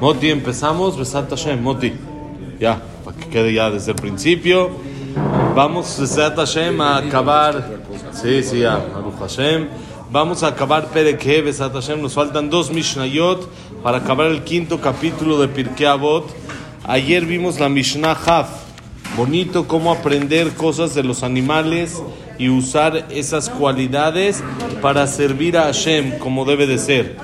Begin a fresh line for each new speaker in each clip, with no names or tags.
Moti, empezamos. Besat Hashem, Moti. Ya, para que quede ya desde el principio. Vamos, Besat Hashem, a acabar. Sí, sí, ya, Baruch Hashem. Vamos a acabar Pereke, Besat Hashem. Nos faltan dos Mishnayot para acabar el quinto capítulo de Pirkei Avot. Ayer vimos la Mishnah Haf. Bonito cómo aprender cosas de los animales y usar esas cualidades para servir a Hashem como debe de ser.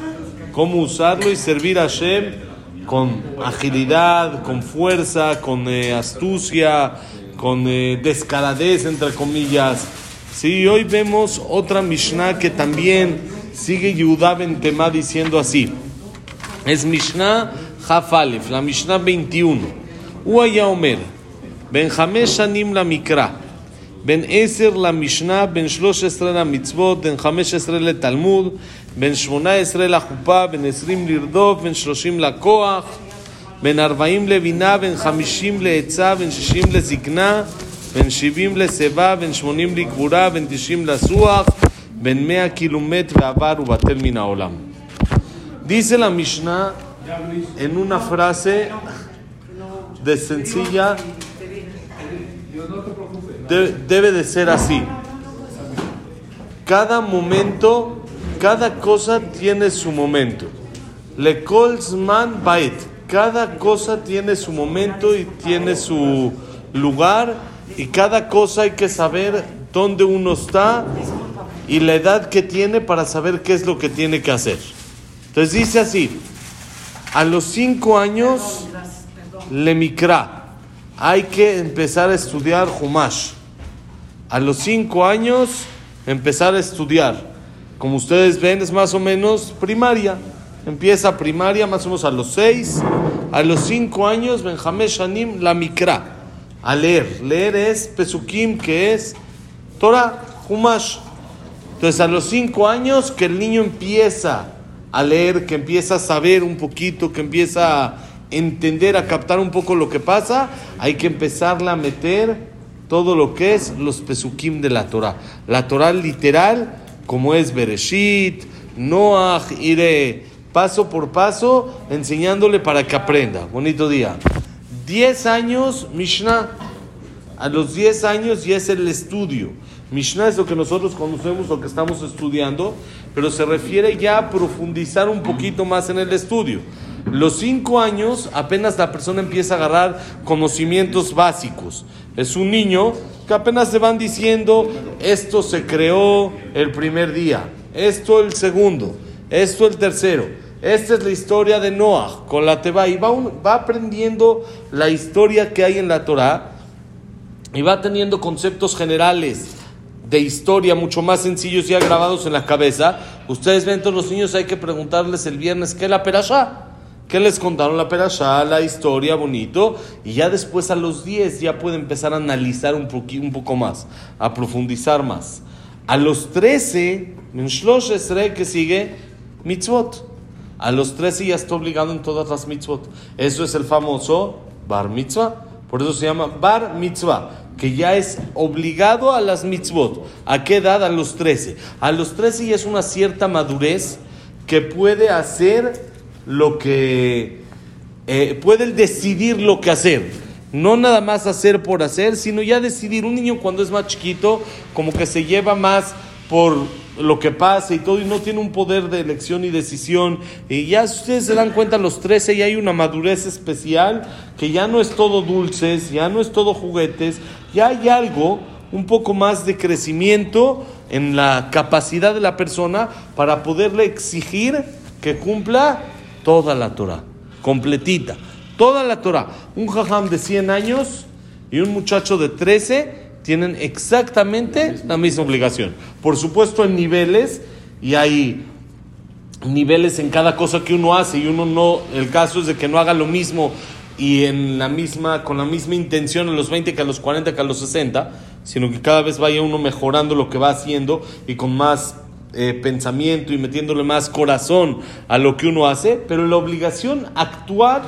Cómo usarlo y servir a Hashem con agilidad, con fuerza, con eh, astucia, con eh, descaradez, entre comillas. Sí, hoy vemos otra Mishnah que también sigue Yudá Ben Temá diciendo así. Es Mishnah Hafalef, la Mishnah 21. Uaya Omer, Ben Hamesh Shanim la Mikra. בין עשר למשנה, בין שלוש עשרה למצוות, בין חמש עשרה לתלמוד, בין שמונה עשרה לחופה, בין עשרים לרדוף, בין שלושים לכוח, בין ארבעים לבינה, בין חמישים לעצה, בין שישים לזקנה, בין שבעים לשיבה, בין שמונים לגבורה, בין תשעים לסוח, בין מאה קילומט ועבר ובטל מן העולם. Dice la Mishnah en una frase de sencilla de- debe de ser así. Cada momento, cada cosa tiene su momento. Le man bait. Cada cosa tiene su momento y tiene su lugar. Y cada cosa hay que saber dónde uno está y la edad que tiene para saber qué es lo que tiene que hacer. Entonces dice así, a los cinco años, le mikra. Hay que empezar a estudiar Humash. A los cinco años, empezar a estudiar. Como ustedes ven, es más o menos primaria. Empieza primaria más o menos a los seis. A los cinco años, Benjamín Shanim, la Mikra. A leer. Leer es Pesukim, que es Torah, Humash. Entonces, a los cinco años, que el niño empieza a leer, que empieza a saber un poquito, que empieza a entender, a captar un poco lo que pasa, hay que empezarle a meter todo lo que es los pesukim de la Torah. La Torah literal, como es Bereshit, Noach, iré paso por paso, enseñándole para que aprenda. Bonito día. 10 años, Mishnah. A los 10 años ya es el estudio. Mishnah es lo que nosotros conocemos, lo que estamos estudiando, pero se refiere ya a profundizar un poquito más en el estudio. Los 5 años apenas la persona empieza a agarrar conocimientos básicos. Es un niño que apenas se van diciendo, esto se creó el primer día, esto el segundo, esto el tercero. Esta es la historia de Noah con la Teba y va, va aprendiendo la historia que hay en la Torah y va teniendo conceptos generales de historia mucho más sencillos ya grabados en la cabeza. Ustedes ven todos los niños, hay que preguntarles el viernes qué es la perashá. ¿Qué les contaron la perashá, la historia, bonito? Y ya después a los 10 ya puede empezar a analizar un, poqui- un poco más, a profundizar más. A los 13, en Shlosh Esrei, que sigue, mitzvot. A los 13 ya está obligado en todas las mitzvot. Eso es el famoso bar mitzvah. Por eso se llama bar mitzvah, que ya es obligado a las mitzvot. ¿A qué edad? A los 13. A los 13 ya es una cierta madurez que puede hacer lo que... eh, puede decidir lo que hacer. No nada más hacer por hacer, sino ya decidir. Un niño cuando es más chiquito, como que se lleva más por lo que pasa y todo, y no tiene un poder de elección y decisión. Y ya si ustedes se dan cuenta, los 13 ya hay una madurez especial, que ya no es todo dulces, ya no es todo juguetes, ya hay algo, un poco más de crecimiento en la capacidad de la persona para poderle exigir que cumpla toda la Torah, completita, toda la Torah. Un jajam de 100 años y un muchacho de 13 tienen exactamente la misma obligación. Por supuesto en niveles y hay niveles en cada cosa que uno hace y uno no, el caso es de que no haga lo mismo y en la misma, con la misma intención a los 20 que a los 40 que a los 60, sino que cada vez vaya uno mejorando lo que va haciendo y con más eh, pensamiento y metiéndole más corazón a lo que uno hace, pero la obligación actuar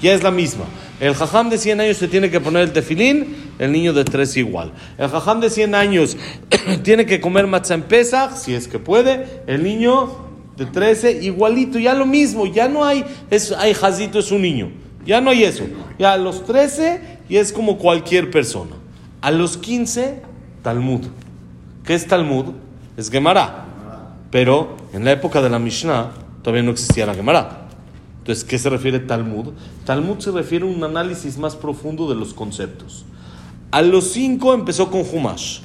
ya es la misma. El jajam de 100 años se tiene que poner el tefilín, el niño de 3 igual. El jajam de 100 años tiene que comer matzah en Pesach, si es que puede, el niño de de 13, igualito, ya lo mismo, ya no hay, es, hay Jazito es un niño, ya no hay eso. Ya a los 13 y es como cualquier persona. A los 15, Talmud. ¿Qué es Talmud? Es Gemara. Pero en la época de la Mishnah todavía no existía la Gemara. Entonces, ¿qué se refiere Talmud? Talmud se refiere a un análisis más profundo de los conceptos. A los 5 empezó con Humash.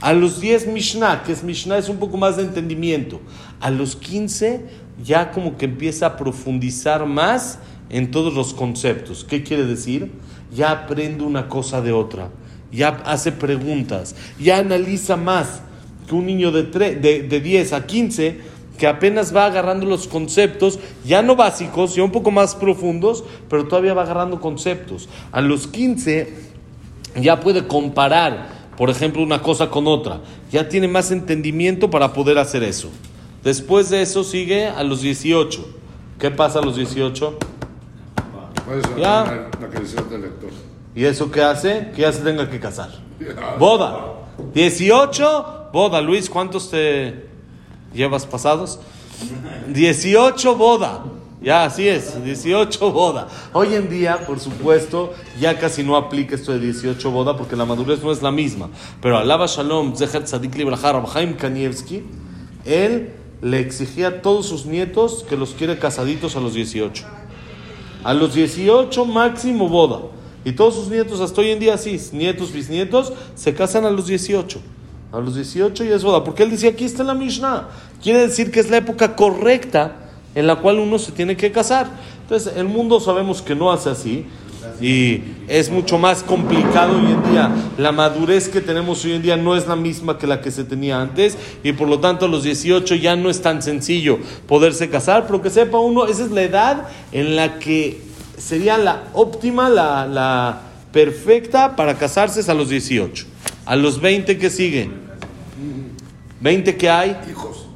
A los 10 Mishnah, que es Mishnah, es un poco más de entendimiento. A los 15 ya como que empieza a profundizar más en todos los conceptos. ¿Qué quiere decir? Ya aprende una cosa de otra, ya hace preguntas, ya analiza más que un niño de, de, de 10 a 15 que apenas va agarrando los conceptos, ya no básicos, ya un poco más profundos, pero todavía va agarrando conceptos. A los 15 ya puede comparar por ejemplo, una cosa con otra. Ya tiene más entendimiento para poder hacer eso. Después de eso sigue a los 18. ¿Qué pasa a los 18?
Ya.
¿Y eso qué hace? Que ya se tenga que casar. Boda. 18, boda. Luis, ¿cuántos te llevas pasados? 18 boda. Ya, así es, 18 boda. Hoy en día, por supuesto, ya casi no aplica esto de 18 boda porque la madurez no es la misma. Pero alaba Shalom, Zeher Tzadik Librahar, Kanievski, él le exigía a todos sus nietos que los quiere casaditos a los 18. A los 18 máximo boda. Y todos sus nietos, hasta hoy en día sí, nietos, bisnietos, se casan a los 18. A los 18 ya es boda. Porque él decía, aquí está la Mishnah. Quiere decir que es la época correcta en la cual uno se tiene que casar. Entonces, el mundo sabemos que no hace así y es mucho más complicado hoy en día. La madurez que tenemos hoy en día no es la misma que la que se tenía antes y por lo tanto a los 18 ya no es tan sencillo poderse casar, pero que sepa uno, esa es la edad en la que sería la óptima, la, la perfecta para casarse es a los 18. A los 20 que sigue. 20 que hay.
Hijos.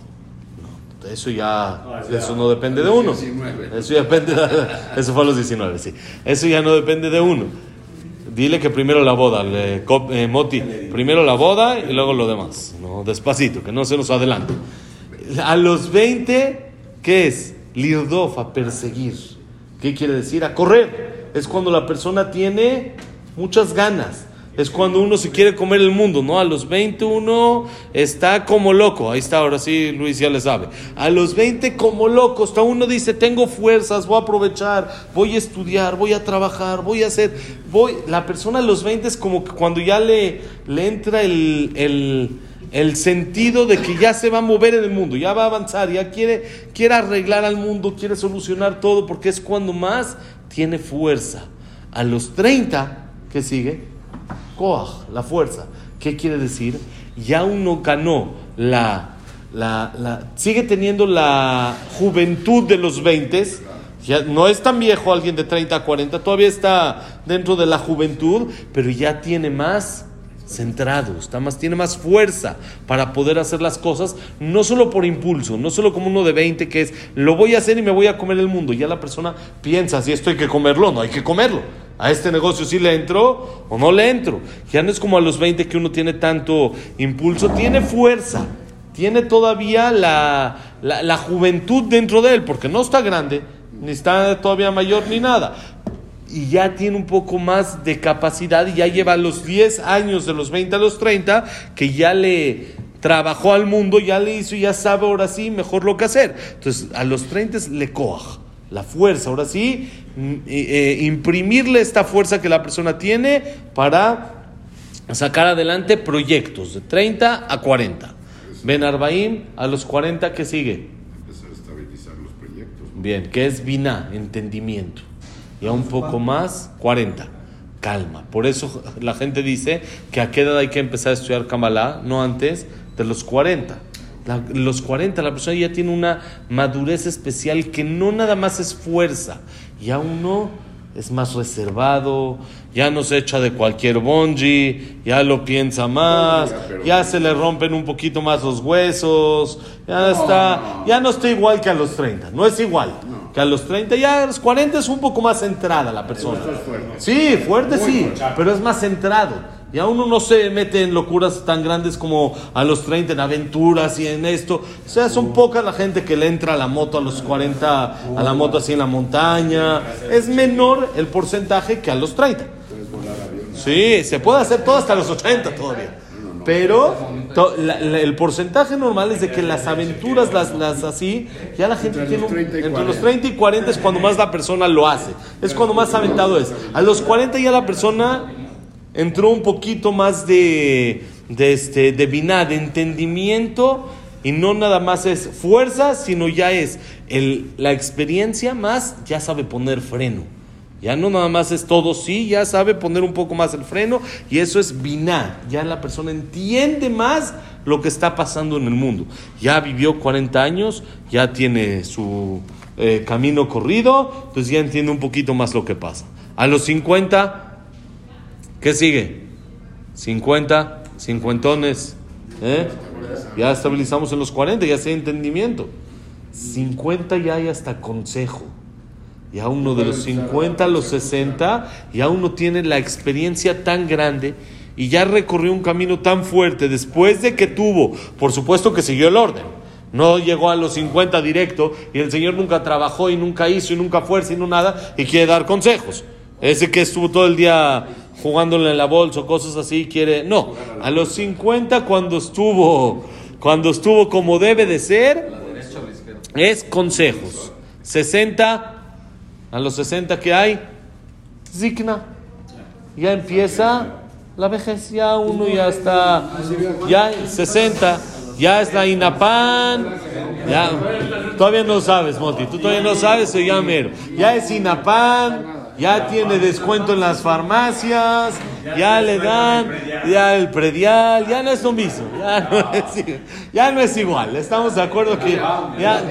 Eso ya, eso no depende de uno. Eso ya depende, eso fue a los 19, sí. Eso ya no depende de uno. Dile que primero la boda, le, eh, Moti, primero la boda y luego lo demás. No, despacito, que no se nos adelante. A los 20, ¿qué es? Lirdof, a perseguir. ¿Qué quiere decir? A correr. Es cuando la persona tiene muchas ganas es cuando uno se quiere comer el mundo, ¿no? A los 20 uno está como loco, ahí está, ahora sí Luis ya le sabe. A los 20 como loco, hasta uno dice, tengo fuerzas, voy a aprovechar, voy a estudiar, voy a trabajar, voy a hacer, voy, la persona a los 20 es como que cuando ya le, le entra el, el, el sentido de que ya se va a mover en el mundo, ya va a avanzar, ya quiere, quiere arreglar al mundo, quiere solucionar todo, porque es cuando más tiene fuerza. A los 30, ¿qué sigue? La fuerza. ¿Qué quiere decir? Ya uno ganó la, la, sigue teniendo la juventud de los 20, ya no es tan viejo alguien de 30 a 40, todavía está dentro de la juventud, pero ya tiene más centrado, está más, tiene más fuerza para poder hacer las cosas, no solo por impulso, no solo como uno de 20 que es, lo voy a hacer y me voy a comer el mundo. Ya la persona piensa, si esto hay que comerlo, no hay que comerlo. A este negocio sí le entro o no le entro. Ya no es como a los 20 que uno tiene tanto impulso, tiene fuerza, tiene todavía la, la, juventud dentro de él, porque no está grande, ni está todavía mayor ni nada y ya tiene un poco más de capacidad y ya lleva los 10 años de los 20 a los 30 que ya le trabajó al mundo, ya le hizo ya sabe ahora sí mejor lo que hacer. Entonces a los 30 le coja la fuerza, ahora sí, mm, eh, imprimirle esta fuerza que la persona tiene para sacar adelante proyectos de 30 a 40. Ben Arbaim, a los 40 que sigue.
Empezar a estabilizar los proyectos.
Bien, que es Vina, entendimiento y a un poco más, 40. Calma. Por eso la gente dice que a qué edad hay que empezar a estudiar Kabbalah, no antes de los 40. Los 40 la persona ya tiene una madurez especial que no nada más es fuerza, ya uno es más reservado, ya no se echa de cualquier bonji, ya lo piensa más, ya se le rompen un poquito más los huesos, ya está, ya no está igual que a los 30, no es igual. Que a los 30, ya a los 40 es un poco más centrada la persona. Sí, fuerte sí, pero es más centrado. Ya uno no se mete en locuras tan grandes como a los 30, en aventuras y en esto. O sea, son poca la gente que le entra a la moto a los 40, a la moto así en la montaña. Es menor el porcentaje que a los 30. Sí, se puede hacer todo hasta los 80 todavía. Pero to- la- la- el porcentaje normal es de que las aventuras, las, las así, ya la gente
Entre
tiene un-
30 y
entre los
40.
30 y 40 es cuando más la persona lo hace. Es cuando más aventado es. A los 40 ya la persona entró un poquito más de, de, este, de biná, de entendimiento, y no nada más es fuerza, sino ya es el, la experiencia más, ya sabe poner freno. Ya no nada más es todo sí, ya sabe poner un poco más el freno, y eso es biná. Ya la persona entiende más lo que está pasando en el mundo. Ya vivió 40 años, ya tiene su eh, camino corrido, entonces ya entiende un poquito más lo que pasa. A los 50, ¿Qué sigue? 50, cincuentones. ¿eh? Ya estabilizamos en los 40, ya sé entendimiento. 50 ya hay hasta consejo. Ya uno de los 50 a los 60, ya uno tiene la experiencia tan grande y ya recorrió un camino tan fuerte después de que tuvo, por supuesto que siguió el orden. No llegó a los 50 directo y el Señor nunca trabajó y nunca hizo y nunca fuerza y no nada y quiere dar consejos. Ese que estuvo todo el día jugándole en la bolsa o cosas así quiere. No, a los 50 cuando estuvo, cuando estuvo como debe de ser, es consejos. 60, a los 60 que hay, zikna. Ya empieza la vejez, ya uno ya está, ya 60, ya es la INAPAN, ya, todavía no sabes, Moti, tú todavía no sabes, soy ya mero. Ya es INAPAN, ya tiene descuento en las farmacias, ya le dan, ya el predial, ya no es lo mismo, ya no es, ya no es igual. Estamos de acuerdo que ya,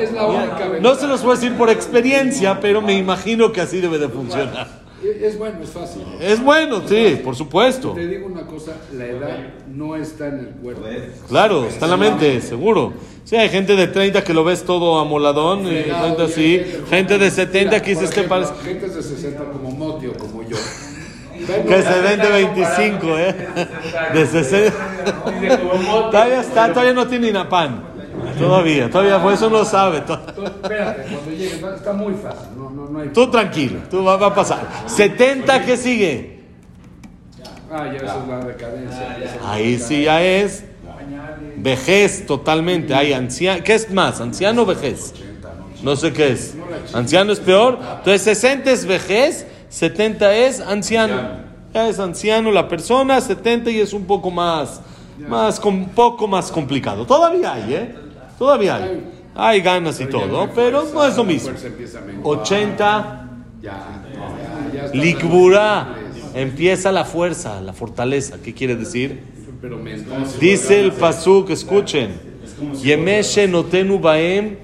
no se los puedo decir por experiencia, pero me imagino que así debe de funcionar.
Es bueno, es fácil.
Es bueno, sí, por supuesto.
Te digo una cosa, la edad no está en el cuerpo.
Claro, está en la mente, seguro. Sí, hay gente de 30 que lo ves todo amoladón, y gente así, gente de 70 que que
por
parece...
Gente de 60 como Moti o como yo.
Que se ven de 25, ¿eh? De 60. Todavía está, todavía no tiene INAPAN. Todavía, todavía, por eso no sabe.
Espérate, cuando llegue, está muy fácil. No, no, no hay.
Tú tranquilo, tú va, va a pasar. 70, ¿qué sigue?
Ah, ya esa es la decadencia. la
Ahí sí ya es vejez totalmente. Hay anciano, ¿qué es más? ¿Anciano o vejez? No sé qué es. Anciano es peor. Entonces 60 es vejez, 70 es anciano. Ya es anciano la persona, 70 y es un poco más, más, un poco más complicado. Todavía hay, ¿eh? Todavía hay. Hay ganas y todo, pero no es lo mismo.
fuerza empieza a menguar.
80,
Ya, ya, ya está.
Likbura. Empieza la fuerza, la fortaleza. ¿Qué quiere decir? Dice el Pasuk, escuchen. Yemeshe notenu baem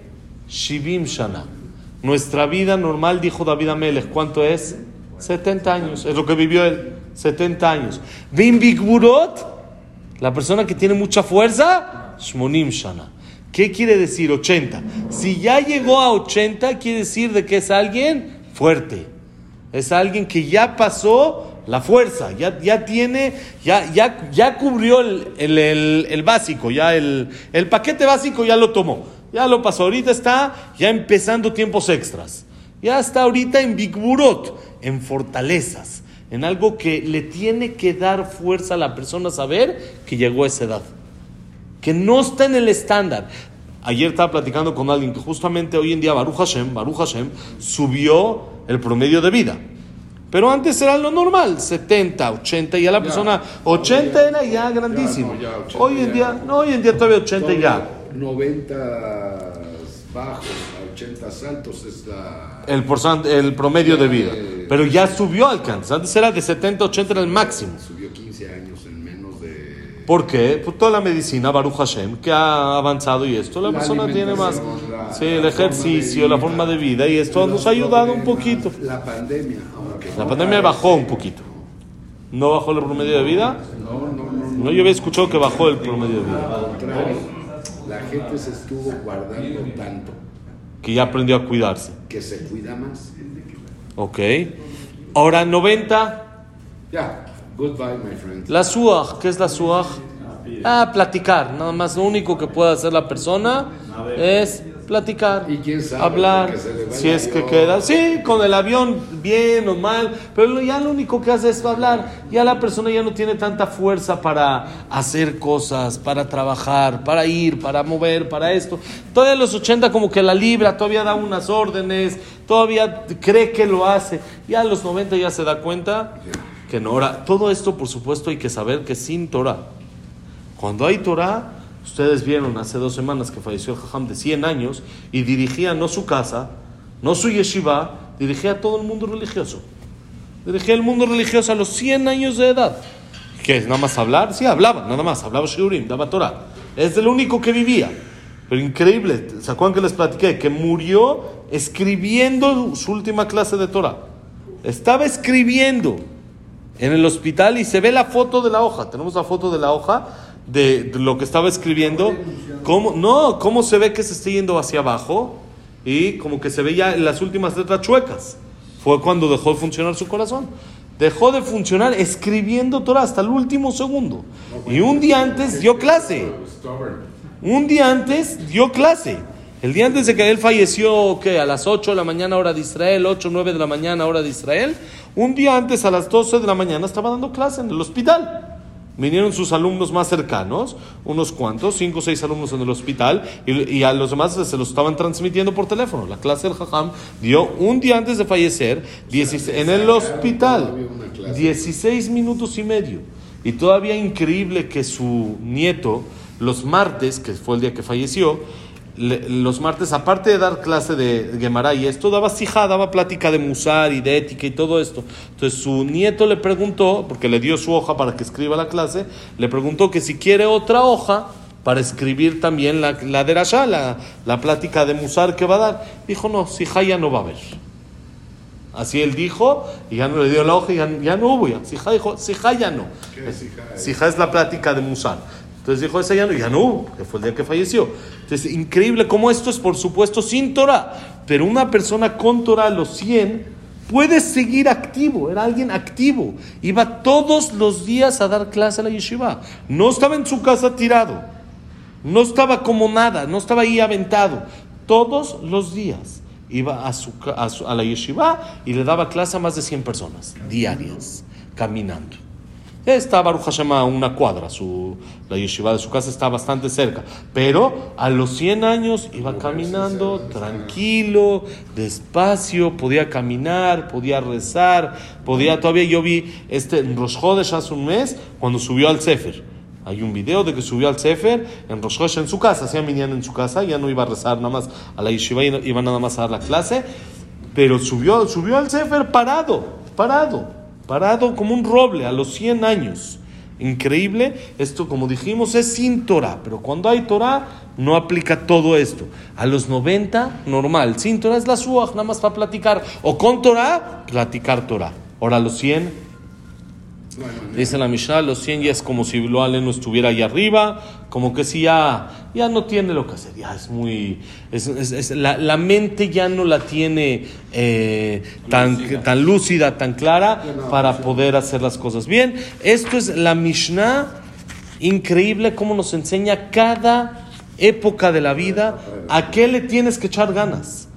shivim shana. Nuestra vida normal, dijo David Amelech, ¿cuánto es? 70 años. Es lo que vivió él. 70 años. Bim bigburot, la persona que tiene mucha fuerza, shmonim shana. ¿Qué quiere decir 80? Si ya llegó a 80, quiere decir de que es alguien fuerte. Es alguien que ya pasó la fuerza, ya, ya tiene, ya, ya, ya cubrió el, el- el- básico, ya el, el paquete básico ya lo tomó, ya lo pasó. Ahorita está ya empezando tiempos extras. Ya está ahorita en Bigburot, en fortalezas, en algo que le tiene que dar fuerza a la persona saber que llegó a esa edad que no está en el estándar. Ayer estaba platicando con alguien que justamente hoy en día Baruch Hashem, Baruch Hashem subió el promedio de vida. Pero antes era lo normal, 70, 80, ya la persona 80 era ya grandísimo.
Ya, no, ya 80
Hoy en día, no, hoy en día todavía 80 ya.
90 bajos a 80 altos es la.
El, porcent- el promedio de vida. Pero ya subió al alcance. Antes era de 70, 80 era el máximo.
Subió 15 años en menos de.
¿Por qué? Por toda la medicina, Baruch Hashem, que ha avanzado y esto, la,
La
persona tiene más.
la-
Sí, el ejercicio, la forma de vida y esto nos ha ayudado un poquito.
La pandemia, aunque.
La pandemia bajó un poquito. ¿No bajó el promedio de vida?
No, no, no.
No, yo había escuchado que bajó el promedio de vida.
Al contrario, la gente se estuvo guardando tanto
Que ya aprendió a cuidarse.
que se cuida más.
Ok. Ahora 90,
Ya, Goodbye, my friend.
La suaj, ¿qué es la suaj? Ah, platicar. Nada más lo único que puede hacer la persona es platicar,
¿Y quién sabe?
hablar,
Que se le vaya
si es que queda. Sí, con el avión, bien o mal, pero ya lo único que hace es hablar. Ya la persona ya no tiene tanta fuerza para hacer cosas, para trabajar, para ir, para mover, para esto. Todavía en los 80 como que la libra, todavía da unas órdenes, todavía cree que lo hace. Ya a los 90 ya se da cuenta que no. Ahora, todo esto por supuesto hay que saber que sin Torah. Cuando hay Torah, ustedes vieron hace dos semanas que falleció el Jajam de 100 años y dirigía no su casa, no su yeshiva, dirigía a todo el mundo religioso. Dirigía el mundo religioso a los 100 años de edad. ¿Qué? ¿Nada más hablar? Sí, hablaba, nada más. Hablaba Shiurim, daba Torah. Es el único que vivía. Pero increíble, ¿se acuerdan que les platiqué? Que murió escribiendo su última clase de Torah. Estaba escribiendo en el hospital y se ve la foto de la hoja. Tenemos la foto de la hoja de, de lo que estaba escribiendo. ¿Cómo, no, cómo se ve que se está yendo hacia abajo y como que se ve ya las últimas letras chuecas. Fue cuando dejó de funcionar su corazón. Dejó de funcionar escribiendo Torah hasta el último segundo. Y un día antes dio clase. Un día antes dio clase. El día antes de que él falleció, ¿qué? A las 8 de la mañana hora de Israel, 8, 9 de la mañana hora de Israel. Un día antes, a las 12 de la mañana, estaba dando clase en el hospital. Vinieron sus alumnos más cercanos, unos cuantos, cinco o seis alumnos en el hospital, y, y a los demás se los estaban transmitiendo por teléfono. La clase del Jajam dio un día antes de fallecer, 16 en el hospital, 16 minutos y medio. Y todavía increíble que su nieto, los martes, que fue el día que falleció, le- los martes, aparte de dar clase de Gemara y esto, daba sija, daba plática de musar y de ética y todo esto. Entonces su nieto le preguntó, porque le dio su hoja para que escriba la clase, le preguntó que si quiere otra hoja para escribir también la, la derashá, la, la plática de musar que va a dar. Dijo, no, sija ya no va a haber. Así él dijo, y ya no le dio la hoja, y ya, ya no hubo. Ya. Sija dijo, sija ya no. Sija es la plática de Musar. Entonces dijo, esa ya no, ya no hubo, que fue el día que falleció. Entonces, increíble como esto es, por supuesto, sin Torah. Pero una persona con Torah los 100 puede seguir activo, era alguien activo. Iba todos los días a dar clase a la yeshiva. No estaba en su casa tirado. No estaba como nada, no estaba ahí aventado. Todos los días iba a, su a, a la yeshiva y le daba clase a más de 100 personas diarias, caminando. Está Baruch Hashem a una cuadra, su, la yeshiva de su casa está bastante cerca, pero a los 100 años iba caminando tranquilo, despacio, podía caminar, podía rezar, podía, todavía yo vi este en Rosh Chodesh hace un mes, cuando subió al Sefer. Hay un video de que subió al Sefer en Rosh Chodesh en su casa, hacía minyan en su casa, ya no iba a rezar nada más a la yeshiva, iba nada más a dar la clase, pero subió, subió al Sefer parado, parado, parado como un roble a los 100 años. Increíble, esto como dijimos es sin Torah, pero cuando hay Torah no aplica todo esto. A los 90, normal, sin Torah es la suaj, nada más para platicar, o con Torah, platicar Torah. Ahora a los 100,
No hay manera.
Dice la Mishnah, los 100 ya es como si lo no estuviera ahí arriba, como que si ya, ya no tiene lo que hacer, ya es muy, es, es- es- la, la mente ya no la tiene eh, tan, tan lúcida, tan clara para poder hacer las cosas bien. Esto es la Mishnah, increíble cómo nos enseña cada época de la vida a qué le tienes que echar ganas.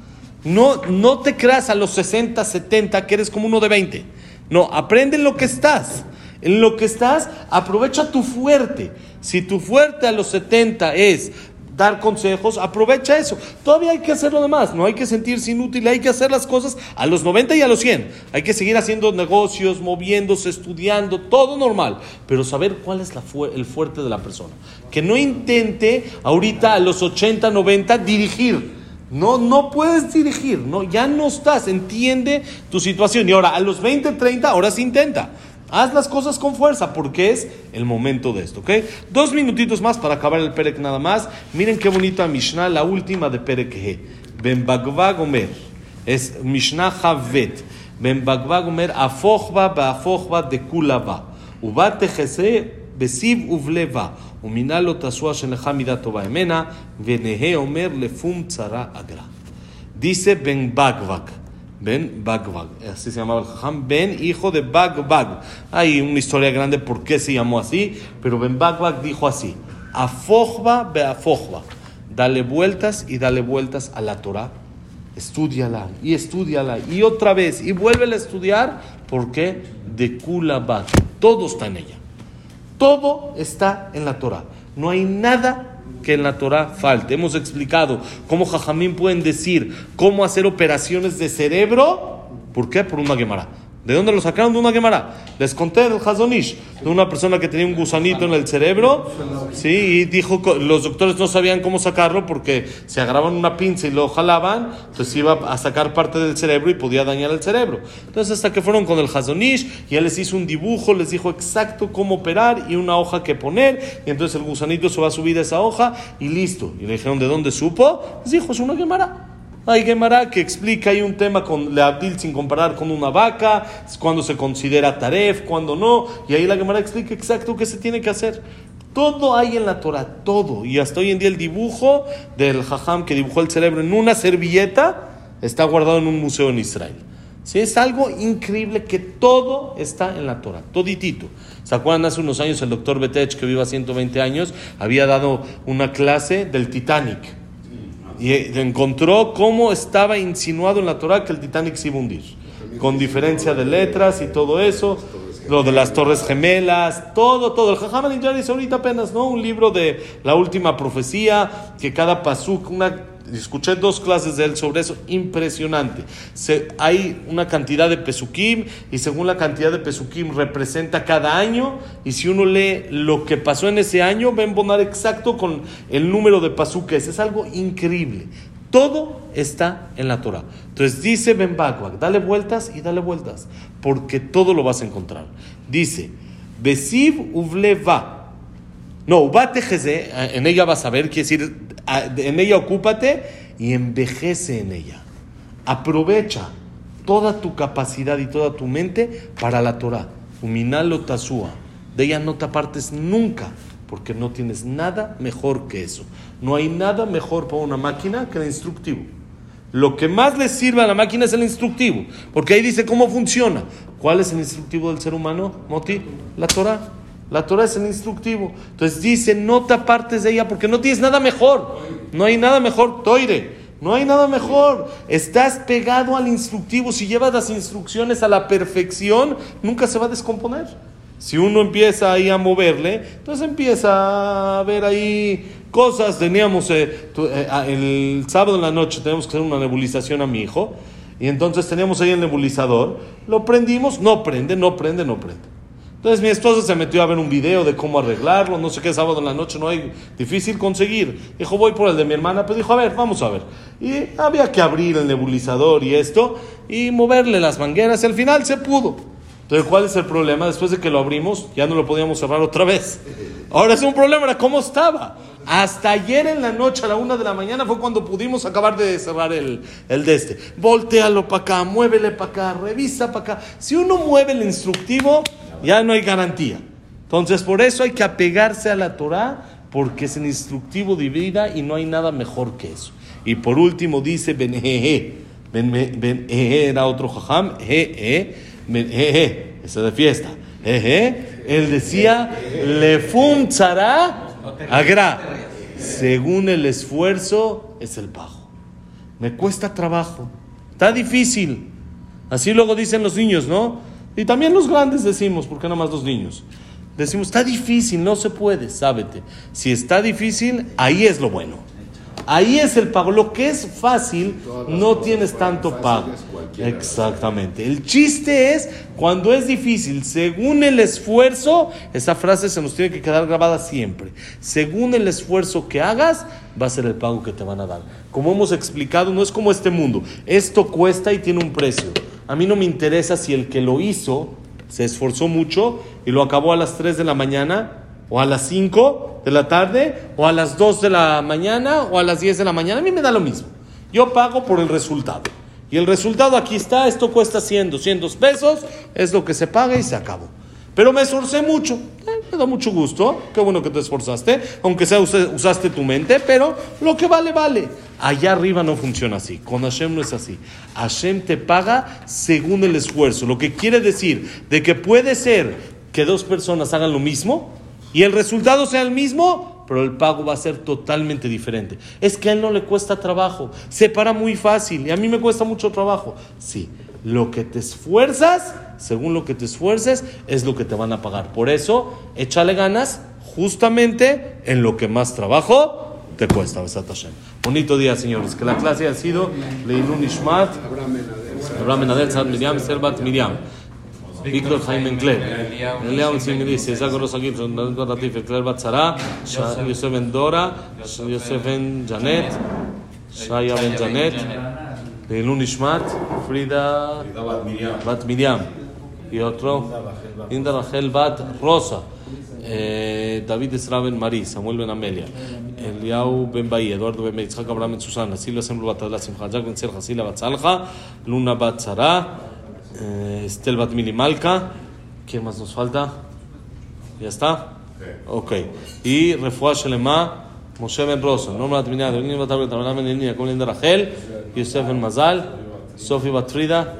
No, no te creas a los 60, 70 que eres como uno de 20. No, aprende en lo que estás. En lo que estás, aprovecha tu fuerte. Si tu fuerte a los 70 es dar consejos, aprovecha eso. Todavía hay que hacer lo demás, no hay que sentirse inútil, hay que hacer las cosas a los 90 y a los 100. Hay que seguir haciendo negocios, moviéndose, estudiando, todo normal, pero saber cuál es el fuerte de la persona. Que no intente ahorita a los 80, 90 dirigir. No, no puedes dirigir, no, ya no estás, entiende tu situación. Y ahora, a los 20, 30, ahora sí intenta. Haz las cosas con fuerza, porque es el momento de esto, ¿ok? Dos minutitos más para acabar el Perek nada más. Miren qué bonita Mishnah, la última de Perek He. Ben Bagva Gomer. Es Mishnah Havet. Ben Bagva Gomer, Afochba Beafochba de Kulava. Uba Tejese בסיב ובלבה, ומינה לו תעשוע שלך מידה טובה ממנה, ונהה אומר לפום צרה אגרה. Dice Ben Bagvak, Ben Bagbag. Así se llamaba el Jajam. Ben, hijo de Bagbag. Hay una historia grande por qué se llamó así, pero Ben Bagbag dijo así: Afojba be afojba. Dale vueltas y dale vueltas a la Torah. Estudiala y estudiala y otra vez y vuélvela a estudiar porque de Kula Bag. Todo está en ella. Todo está en la Torah. No hay nada que en la Torah falte. Hemos explicado cómo Jajamín pueden decir cómo hacer operaciones de cerebro. ¿Por qué? Por una Gemara. ¿De dónde lo sacaron? De una Gemara. Les conté del Hazonish, de una persona que tenía un gusanito en el cerebro. Sí, y dijo, los doctores no sabían cómo sacarlo porque se agarraban una pinza y lo jalaban, entonces iba a sacar parte del cerebro y podía dañar el cerebro. Entonces hasta que fueron con el Hazonish y él les hizo un dibujo, les dijo exacto cómo operar y una hoja que poner, y entonces el gusanito se va a subir a esa hoja y listo. Y le dijeron, ¿de dónde supo? Les dijo, es una Gemara. Hay Gemara que explica, hay un tema con Leabdil sin comparar con una vaca, cuando se considera taref, cuando no, y ahí la Gemara explica exacto qué se tiene que hacer. Todo hay en la Torah, todo. Y hasta hoy en día el dibujo del Jajam que dibujó el cerebro en una servilleta está guardado en un museo en Israel. ¿Sí? Es algo increíble que todo está en la Torah, toditito. ¿Se acuerdan? Hace unos años el doctor Betech, que viva 120 años, había dado una clase del Titanic. Y encontró cómo estaba insinuado en la Torah que el Titanic se iba a hundir. Con diferencia de letras y todo eso. Lo de las Torres Gemelas, todo, todo. El Jajam dice ahorita apenas, ¿no? Un libro de la última profecía, que cada pasuk, una escuché dos clases de él sobre eso, impresionante. Hay una cantidad de pesukim y según la cantidad de pesukim representa cada año y si uno lee lo que pasó en ese año, va a embonar exacto con el número de pasuques. Es algo increíble. Todo está en la Torah. Entonces dice Ben Bakwak, dale vueltas y dale vueltas, porque todo lo vas a encontrar. Dice, Besiv Uvleva. No, Ubate en ella vas a ver, quiere decir, en ella ocúpate y envejece en ella. Aprovecha toda tu capacidad y toda tu mente para la Torah. Uminalo tasúa. De ella no te apartes nunca, porque no tienes nada mejor que eso. No hay nada mejor para una máquina que el instructivo. Lo que más le sirve a la máquina es el instructivo, porque ahí dice cómo funciona. ¿Cuál es el instructivo del ser humano, Moti? La Torah. La Torah es el instructivo. Entonces dice, no te apartes de ella porque no tienes nada mejor. No hay nada mejor, toire. No hay nada mejor. Estás pegado al instructivo. Si llevas las instrucciones a la perfección, nunca se va a descomponer. Si uno empieza ahí a moverle, entonces empieza a ver ahí cosas. Teníamos eh, eh, el sábado en la noche, tenemos que hacer una nebulización a mi hijo. Y entonces teníamos ahí el nebulizador. Lo prendimos, no prende, no prende, no prende. Entonces mi esposa se metió a ver un video de cómo arreglarlo, no sé qué, sábado en la noche no hay difícil conseguir. Dijo, voy por el de mi hermana, pues dijo, a ver, vamos a ver. Y había que abrir el nebulizador y esto, y moverle las mangueras, y al final se pudo. Entonces, ¿cuál es el problema? Después de que lo abrimos, ya no lo podíamos cerrar otra vez. Ahora es un problema, cómo estaba. Hasta ayer en la noche, a la una de la mañana, fue cuando pudimos acabar de cerrar el, el de este. Voltealo para acá, muévele para acá, revisa para acá. Si uno mueve el instructivo, ya no hay garantía. Entonces, por eso hay que apegarse a la Torah, porque es el instructivo de vida y no hay nada mejor que eso. Y por último dice Benjeje. Benjeje era otro jajam. Jeje. Benjeje. Ese de fiesta. Jeje. Él decía, Lefum tzara agra. Según el esfuerzo es el pago. Me cuesta trabajo. Está difícil. Así luego dicen los niños, ¿no? Y también los grandes decimos, ¿por qué nada más los niños? Decimos, está difícil, no se puede, sábete. Si está difícil, ahí es lo bueno. Ahí es el pago. Lo que es fácil, no tienes tanto pago. Exactamente. El chiste es cuando es difícil, según el esfuerzo, esa frase se nos tiene que quedar grabada siempre. Según el esfuerzo que hagas, va a ser el pago que te van a dar. Como hemos explicado, no es como este mundo. Esto cuesta y tiene un precio. A mí no me interesa si el que lo hizo se esforzó mucho y lo acabó a las 3 de la mañana, o a las 5 de la tarde, o a las 2 de la mañana, o a las 10 de la mañana. A mí me da lo mismo. Yo pago por el resultado. Y el resultado aquí está, esto cuesta 100, 200 pesos, es lo que se paga y se acabó. Pero me esforcé mucho. Eh, me da mucho gusto, qué bueno que te esforzaste, aunque sea usaste tu mente, pero lo que vale, vale. Allá arriba no funciona así, con Hashem no es así. Hashem te paga según el esfuerzo, lo que quiere decir de que puede ser que dos personas hagan lo mismo y el resultado sea el mismo, pero el pago va a ser totalmente diferente. Es que a él no le cuesta trabajo, se para muy fácil y a mí me cuesta mucho trabajo. Sí, lo que te esfuerzas, según lo que te esfuerces, es lo que te van a pagar. Por eso, échale ganas justamente en lo que más trabajo te cuesta. Besat Hashem. Bonito día, señores. Que la clase ha sido Leinun Ishmat,
Abraham Menadel,
Sad Miriam, Serbat Miriam. Víctor Jaime Encler, Eliao Simili, César Rosa Gibson, David Ratif, Encler Batzara, Yosef Ben Dora, Yosef Ben Janet, Shaya Ben Janet, Leilun Ishmat, Frida Bat Miriam, y otro, Inda Rachel Bat Rosa, eh, David Esra Ben Marí, Samuel Ben Amelia, Eliau Ben Bahía, Eduardo Ben Meir, Yitzhak Abraham Ben Susana, Silvia Sembro Bat Adela Simcha, Jack Ben Serja, Bat Luna Bat eh, Estel Bat Mili Malka, ¿quién más nos falta? ¿Ya está? Ok. Y Refuah Shelema, Moshe Ben Rosa, Norma Bat Minad, Elini Bat Abel, Taberna Ben Elini, Jacob Linda Rachel, Yosef Ben Mazal, Sofía Bat Frida,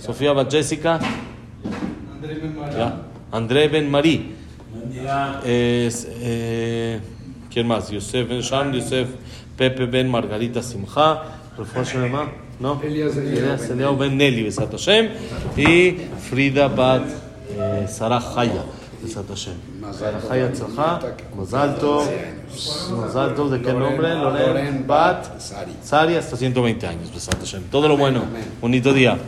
Sofía Bat Jessica, ya. André Ben Marí. Es, eh, ¿Quién más? Yosef Ben Sham, Yosef Pepe Ben Margarita Simcha, Refuah Shelema, ¿no?
Elías Eliyahu
Elías Eliyahu Ben Nelly, Besat Hashem, y Frida Bat eh, Sarah Haya, Tov, Mazal Tov, ¿de qué nombre? Loren Bat
Sari.
Hasta 120 años, Hashem. Todo lo bueno, bonito día.